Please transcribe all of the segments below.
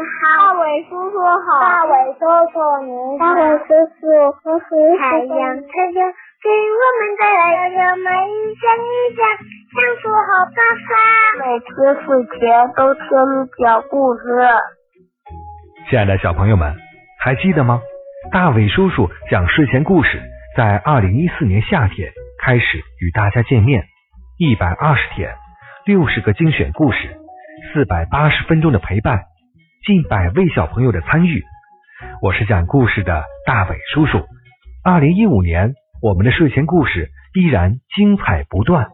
好，大伟叔叔好，大伟叔叔您好，大伟叔叔，我是太阳，太阳给我们带来的每一天一天，享受好办法。每天睡前都听你讲故事。亲爱的小朋友们，还记得吗？大伟叔叔讲睡前故事，在二零一四年夏天开始与大家见面，一百二十天，六十个精选故事，四百八十分钟的陪伴，近百位小朋友的参与。我是讲故事的大伟叔叔。二零一五年，我们的睡前故事依然精彩不断。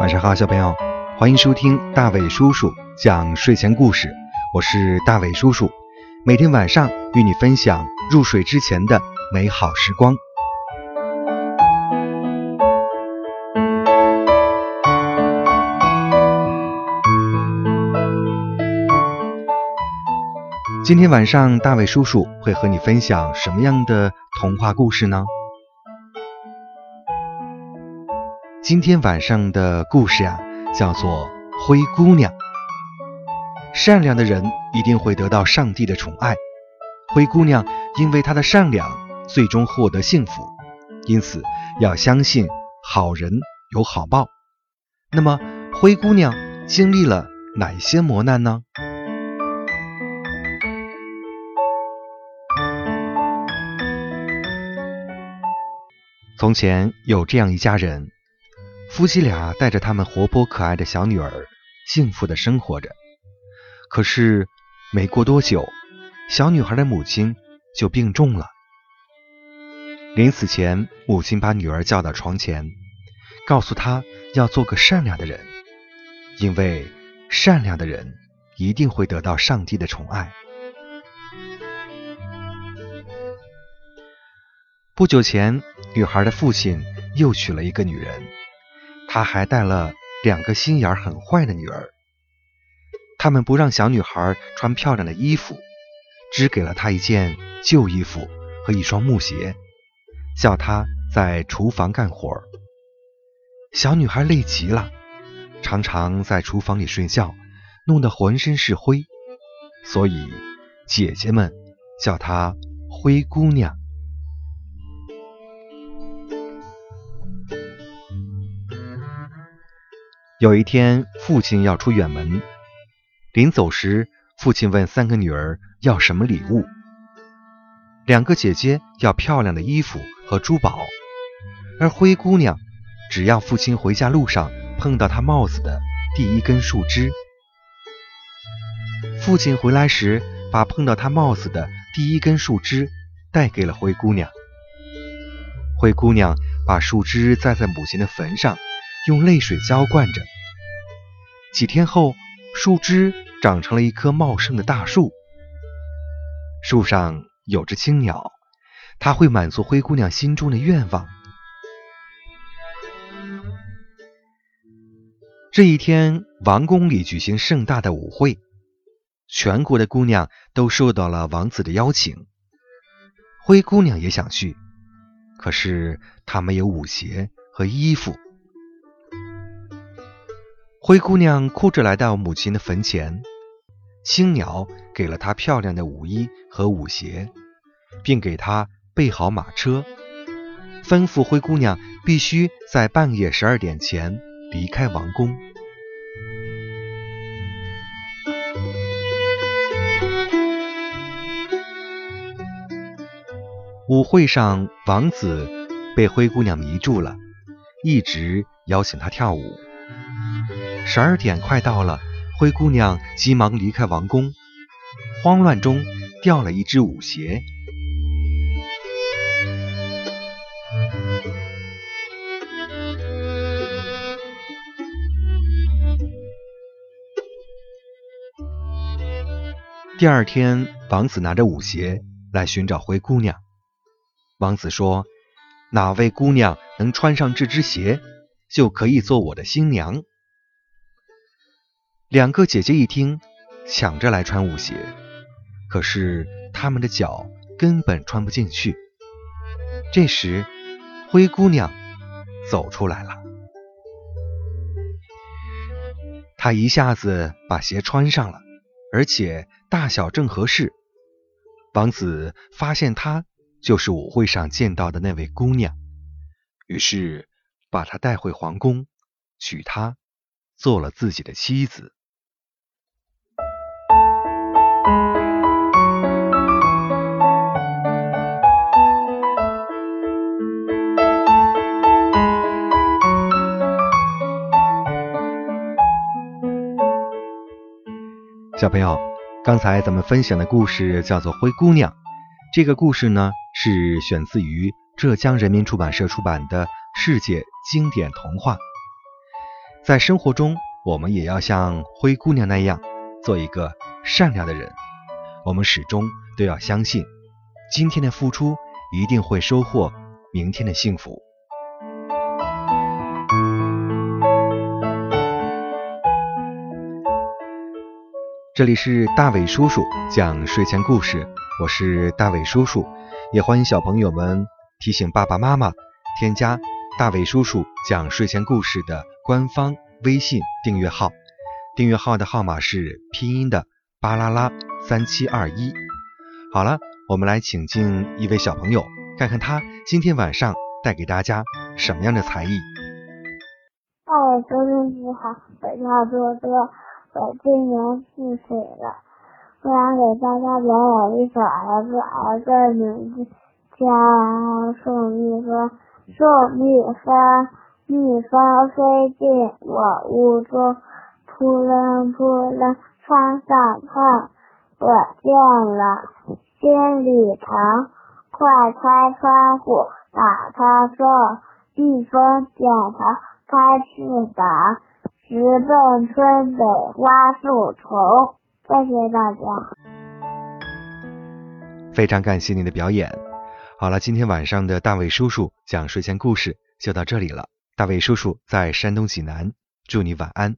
晚上好，小朋友，欢迎收听大伟叔叔讲睡前故事。我是大伟叔叔，每天晚上与你分享入睡之前的美好时光。今天晚上，大伟叔叔会和你分享什么样的童话故事呢？今天晚上的故事呀，叫做《灰姑娘》。善良的人一定会得到上帝的宠爱。灰姑娘因为她的善良，最终获得幸福。因此，要相信好人有好报。那么，灰姑娘经历了哪些磨难呢？从前有这样一家人。夫妻俩带着他们活泼可爱的小女儿，幸福的生活着。可是没过多久，小女孩的母亲就病重了。临死前，母亲把女儿叫到床前，告诉她要做个善良的人，因为善良的人一定会得到上帝的宠爱。不久前，女孩的父亲又娶了一个女人。他还带了两个心眼很坏的女儿，他们不让小女孩穿漂亮的衣服，只给了她一件旧衣服和一双木鞋，叫她在厨房干活。小女孩累极了，常常在厨房里睡觉，弄得浑身是灰，所以姐姐们叫她灰姑娘。有一天，父亲要出远门，临走时，父亲问三个女儿要什么礼物。两个姐姐要漂亮的衣服和珠宝，而灰姑娘只要父亲回家路上碰到她帽子的第一根树枝。父亲回来时，把碰到她帽子的第一根树枝带给了灰姑娘。灰姑娘把树枝栽在母亲的坟上，用泪水浇灌着。几天后，树枝长成了一棵茂盛的大树。树上有只青鸟，它会满足灰姑娘心中的愿望。这一天，王宫里举行盛大的舞会，全国的姑娘都受到了王子的邀请。灰姑娘也想去，可是她没有舞鞋和衣服。灰姑娘哭着来到母亲的坟前，青鸟给了她漂亮的舞衣和舞鞋，并给她备好马车，吩咐灰姑娘必须在半夜十二点前离开王宫。舞会上，王子被灰姑娘迷住了，一直邀请她跳舞。十二点快到了，灰姑娘急忙离开王宫，慌乱中掉了一只舞鞋。第二天，王子拿着舞鞋来寻找灰姑娘。王子说：“哪位姑娘能穿上这只鞋，就可以做我的新娘。”两个姐姐一听，抢着来穿舞鞋，可是她们的脚根本穿不进去。这时，灰姑娘走出来了，她一下子把鞋穿上了，而且大小正合适。王子发现她就是舞会上见到的那位姑娘，于是把她带回皇宫，娶她做了自己的妻子。小朋友，刚才咱们分享的故事叫做《灰姑娘》。这个故事呢，是选自于浙江人民出版社出版的世界经典童话。在生活中，我们也要像灰姑娘那样，做一个善良的人。我们始终都要相信，今天的付出一定会收获明天的幸福。这里是大伟叔叔讲睡前故事，我是大伟叔叔，也欢迎小朋友们提醒爸爸妈妈添加大伟叔叔讲睡前故事的官方微信订阅号，订阅号的号码是拼音的巴啦啦三七二一。好了，我们来请进一位小朋友，看看他今天晚上带给大家什么样的才艺。大伟叔叔你好，我叫多多。我今年四岁了，我想给大家表演一首儿子儿子的名字叫宋蜜蜂。宋蜜蜂，蜜蜂飞进我屋中，扑棱扑棱窗上碰。我见了，心里疼，快开窗户，打开缝，蜜蜂点头，开翅膀。直奔村北花树丛。谢谢大家，非常感谢你的表演。好了，今天晚上的大卫叔叔讲睡前故事就到这里了。大卫叔叔在山东济南，祝你晚安。